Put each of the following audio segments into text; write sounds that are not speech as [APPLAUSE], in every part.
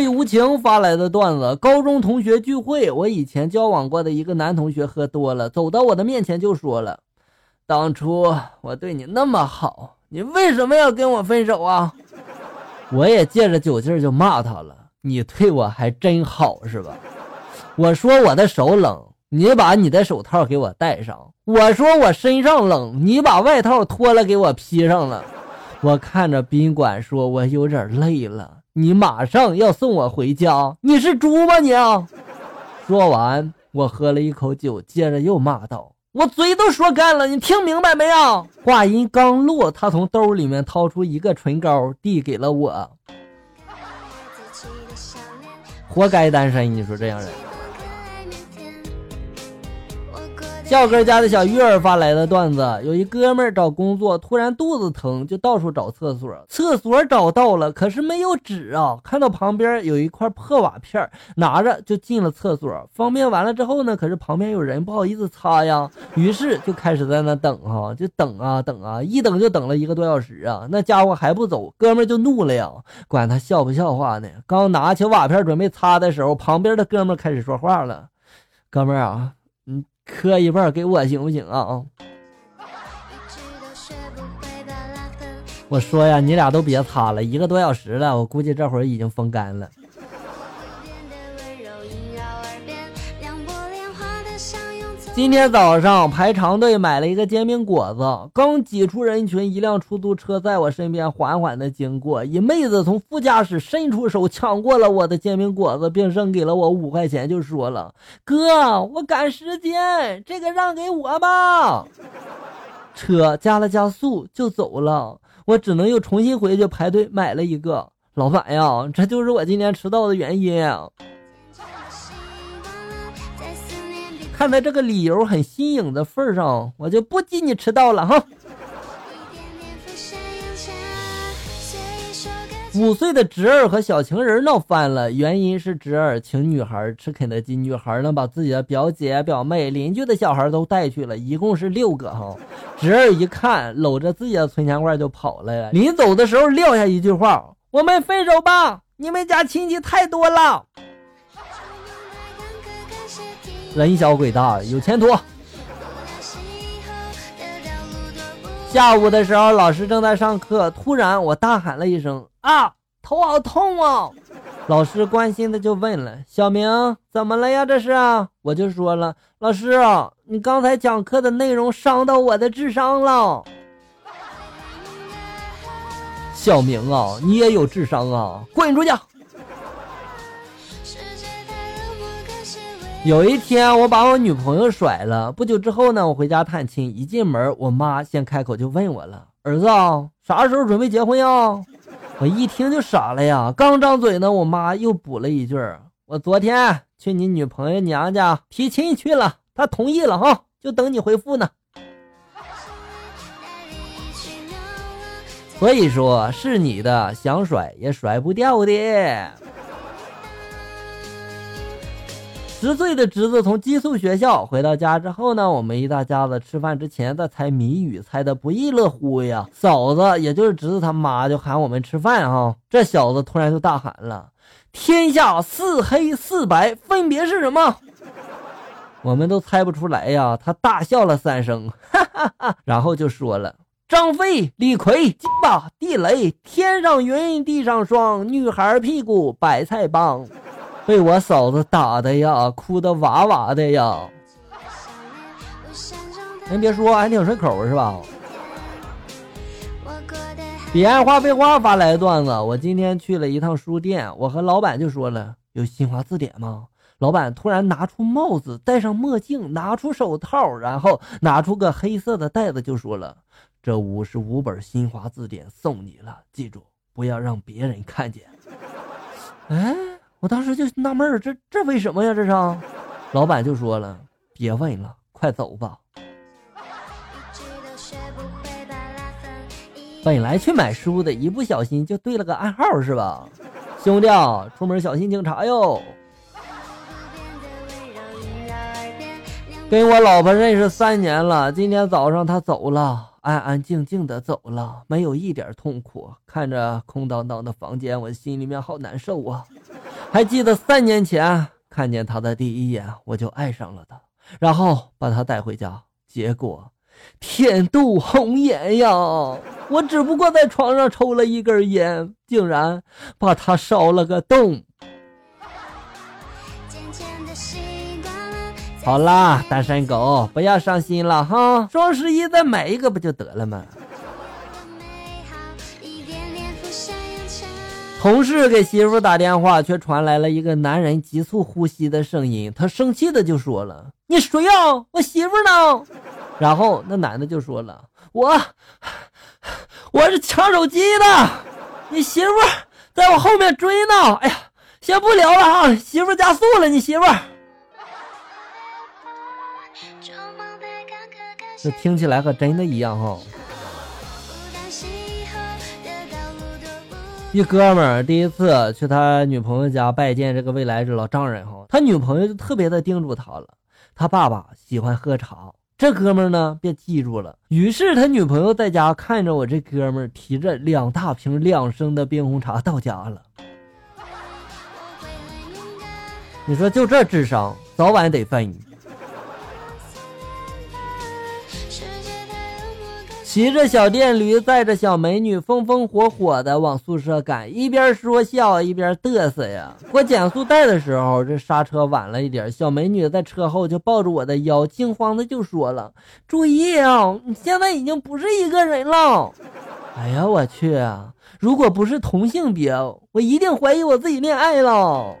最无情发来的段子：高中同学聚会，我以前交往过的一个男同学喝多了，走到我的面前就说了：“当初我对你那么好，你为什么要跟我分手啊？” [LAUGHS] 我也借着酒劲就骂他了：“你对我还真好是吧？”我说我的手冷，你把你的手套给我戴上；我说我身上冷，你把外套脱了给我披上了。我看着宾馆说：“我有点累了。”你马上要送我回家，你是猪吗你？[LAUGHS] 说完，我喝了一口酒，接着又骂道：“我嘴都说干了，你听明白没有？”话音刚落，他从兜里面掏出一个唇膏，递给了我。活该单身，你说这样人。笑哥家的小玉儿发来的段子：有一哥们儿找工作，突然肚子疼，就到处找厕所。厕所找到了，可是没有纸啊！看到旁边有一块破瓦片，拿着就进了厕所。方便完了之后呢，可是旁边有人，不好意思擦呀，于是就开始在那等哈，就等啊等啊，一等就等了一个多小时啊！那家伙还不走，哥们儿就怒了呀，管他笑不笑话呢。刚拿起瓦片准备擦的时候，旁边的哥们儿开始说话了：“哥们儿啊。”磕一半给我行不行啊？我说呀，你俩都别擦了，一个多小时了，我估计这会儿已经风干了。今天早上排长队买了一个煎饼果子，刚挤出人群，一辆出租车在我身边缓缓的经过，一妹子从副驾驶伸出手抢过了我的煎饼果子，并扔给了我五块钱，就说了：“哥，我赶时间，这个让给我吧。”车加了加速就走了，我只能又重新回去排队买了一个。老板呀，这就是我今天迟到的原因。看在这个理由很新颖的份上，我就不记你迟到了哈。五岁的侄儿和小情人闹翻了，原因是侄儿请女孩吃肯德基，女孩呢把自己的表姐、表妹、邻居的小孩都带去了，一共是六个哈。侄儿一看，搂着自己的存钱罐就跑了，临走的时候撂下一句话：“我们分手吧，你们家亲戚太多了。”人小鬼大，有前途。下午的时候，老师正在上课，突然我大喊了一声：“啊，头好痛啊！”老师关心的就问了：“小明，怎么了呀？这是？”我就说了：“老师，你刚才讲课的内容伤到我的智商了。”小明啊，你也有智商啊，滚出去！有一天，我把我女朋友甩了。不久之后呢，我回家探亲，一进门，我妈先开口就问我了：“儿子，啥时候准备结婚呀？”我一听就傻了呀，刚张嘴呢，我妈又补了一句：“我昨天去你女朋友娘家提亲去了，她同意了哈，就等你回复呢。”所以说，是你的，想甩也甩不掉的。十岁的侄子从寄宿学校回到家之后呢，我们一大家子吃饭之前在猜谜语，猜的不亦乐乎呀。嫂子，也就是侄子他妈，就喊我们吃饭哈。这小子突然就大喊了：“天下四黑四白分别是什么？”我们都猜不出来呀。他大笑了三声，哈哈哈，然后就说了：“张飞、李逵、鸡巴、地雷，天上云，地上霜，女孩屁股白菜帮。”被我嫂子打的呀，哭的哇哇的呀！您别说，还挺顺口是吧？彼岸花废话发来的段子，我今天去了一趟书店，我和老板就说了：“有新华字典吗？”老板突然拿出帽子，戴上墨镜，拿出手套，然后拿出个黑色的袋子，就说了：“这五十五本新华字典送你了，记住不要让别人看见。[LAUGHS] ”哎。我当时就纳闷儿，这这为什么呀？这是，老板就说了，别问了，快走吧。本来去买书的，一不小心就对了个暗号，是吧？兄弟，出门小心警察哟。跟我老婆认识三年了，今天早上她走了，安安静静的走了，没有一点痛苦。看着空荡荡的房间，我心里面好难受啊！还记得三年前看见他的第一眼，我就爱上了他，然后把他带回家，结果天妒红颜呀！我只不过在床上抽了一根烟，竟然把他烧了个洞。好啦，单身狗，不要伤心了哈！双十一再买一个不就得了吗？同事给媳妇打电话，却传来了一个男人急促呼吸的声音。他生气的就说了：“你谁呀？我媳妇呢？”然后那男的就说了：“我，我是抢手机的，你媳妇在我后面追呢。”哎呀，先不聊了啊，媳妇加速了，你媳妇。这听起来和真的一样哈。一哥们儿第一次去他女朋友家拜见这个未来这老丈人哈，他女朋友就特别的叮嘱他了。他爸爸喜欢喝茶，这哥们儿呢便记住了。于是他女朋友在家看着我这哥们儿提着两大瓶两升的冰红茶到家了。你说就这智商，早晚得分。骑着小电驴，载着小美女，风风火火的往宿舍赶，一边说笑一边嘚瑟呀。过减速带的时候，这刹车晚了一点，小美女在车后就抱着我的腰，惊慌的就说了：“注意啊，你现在已经不是一个人了。”哎呀，我去！如果不是同性别，我一定怀疑我自己恋爱了。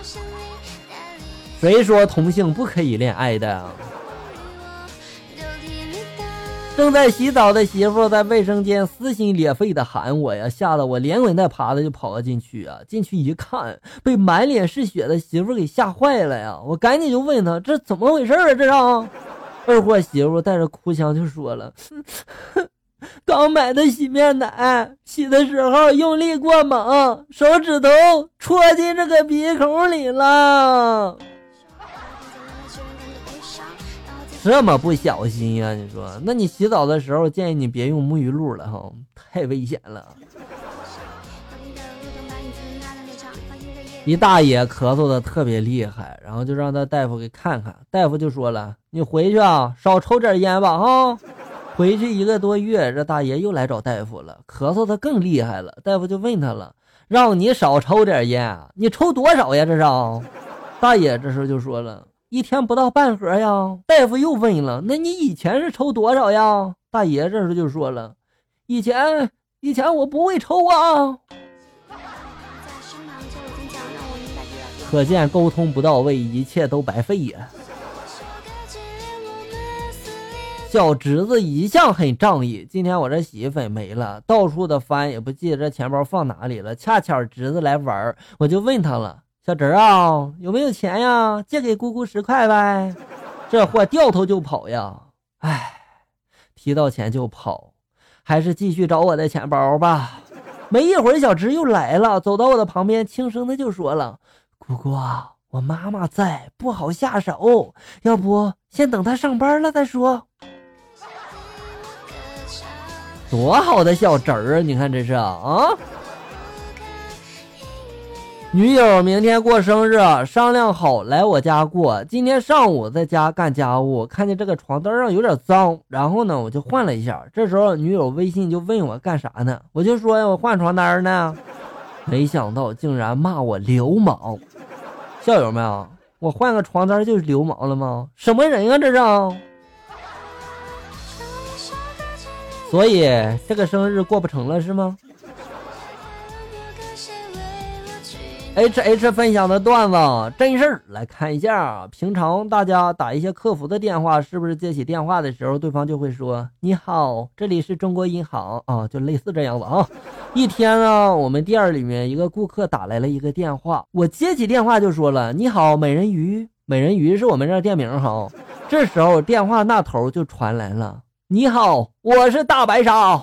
[LAUGHS] 谁说同性不可以恋爱的？正在洗澡的媳妇在卫生间撕心裂肺的喊我呀，吓得我连滚带爬的就跑了进去啊！进去一看，被满脸是血的媳妇给吓坏了呀！我赶紧就问他这怎么回事啊？这是二货媳妇带着哭腔就说了：“ [LAUGHS] 刚买的洗面奶，洗的时候用力过猛，手指头戳进这个鼻孔里了。”这么不小心呀？你说，那你洗澡的时候建议你别用沐浴露了哈，太危险了。一大爷咳嗽的特别厉害，然后就让他大夫给看看，大夫就说了：“你回去啊，少抽点烟吧哈。”回去一个多月，这大爷又来找大夫了，咳嗽的更厉害了。大夫就问他了：“让你少抽点烟，你抽多少呀？这是？”大爷这时候就说了。一天不到半盒呀！大夫又问了：“那你以前是抽多少呀？”大爷这时就说了：“以前，以前我不会抽啊。”可见沟通不到位，一切都白费呀。小侄子一向很仗义，今天我这洗衣粉没了，到处的翻也不记得这钱包放哪里了。恰巧侄子来玩，我就问他了。小侄啊，有没有钱呀？借给姑姑十块呗。这货掉头就跑呀！哎，提到钱就跑，还是继续找我的钱包吧。没一会儿，小侄又来了，走到我的旁边，轻声的就说了：“姑姑，我妈妈在，不好下手，要不先等她上班了再说。”多好的小侄儿啊！你看这是啊。女友明天过生日，商量好来我家过。今天上午在家干家务，看见这个床单上有点脏，然后呢，我就换了一下。这时候女友微信就问我干啥呢？我就说呀，我换床单呢。没想到竟然骂我流氓。校友们啊，我换个床单就是流氓了吗？什么人啊这是？所以这个生日过不成了是吗？H H 分享的段子真事儿，来看一下。平常大家打一些客服的电话，是不是接起电话的时候，对方就会说：“你好，这里是中国银行啊，就类似这样子啊。”一天呢，我们店里面一个顾客打来了一个电话，我接起电话就说了：“你好，美人鱼，美人鱼是我们这店名哈。”这时候电话那头就传来了：“你好，我是大白鲨。”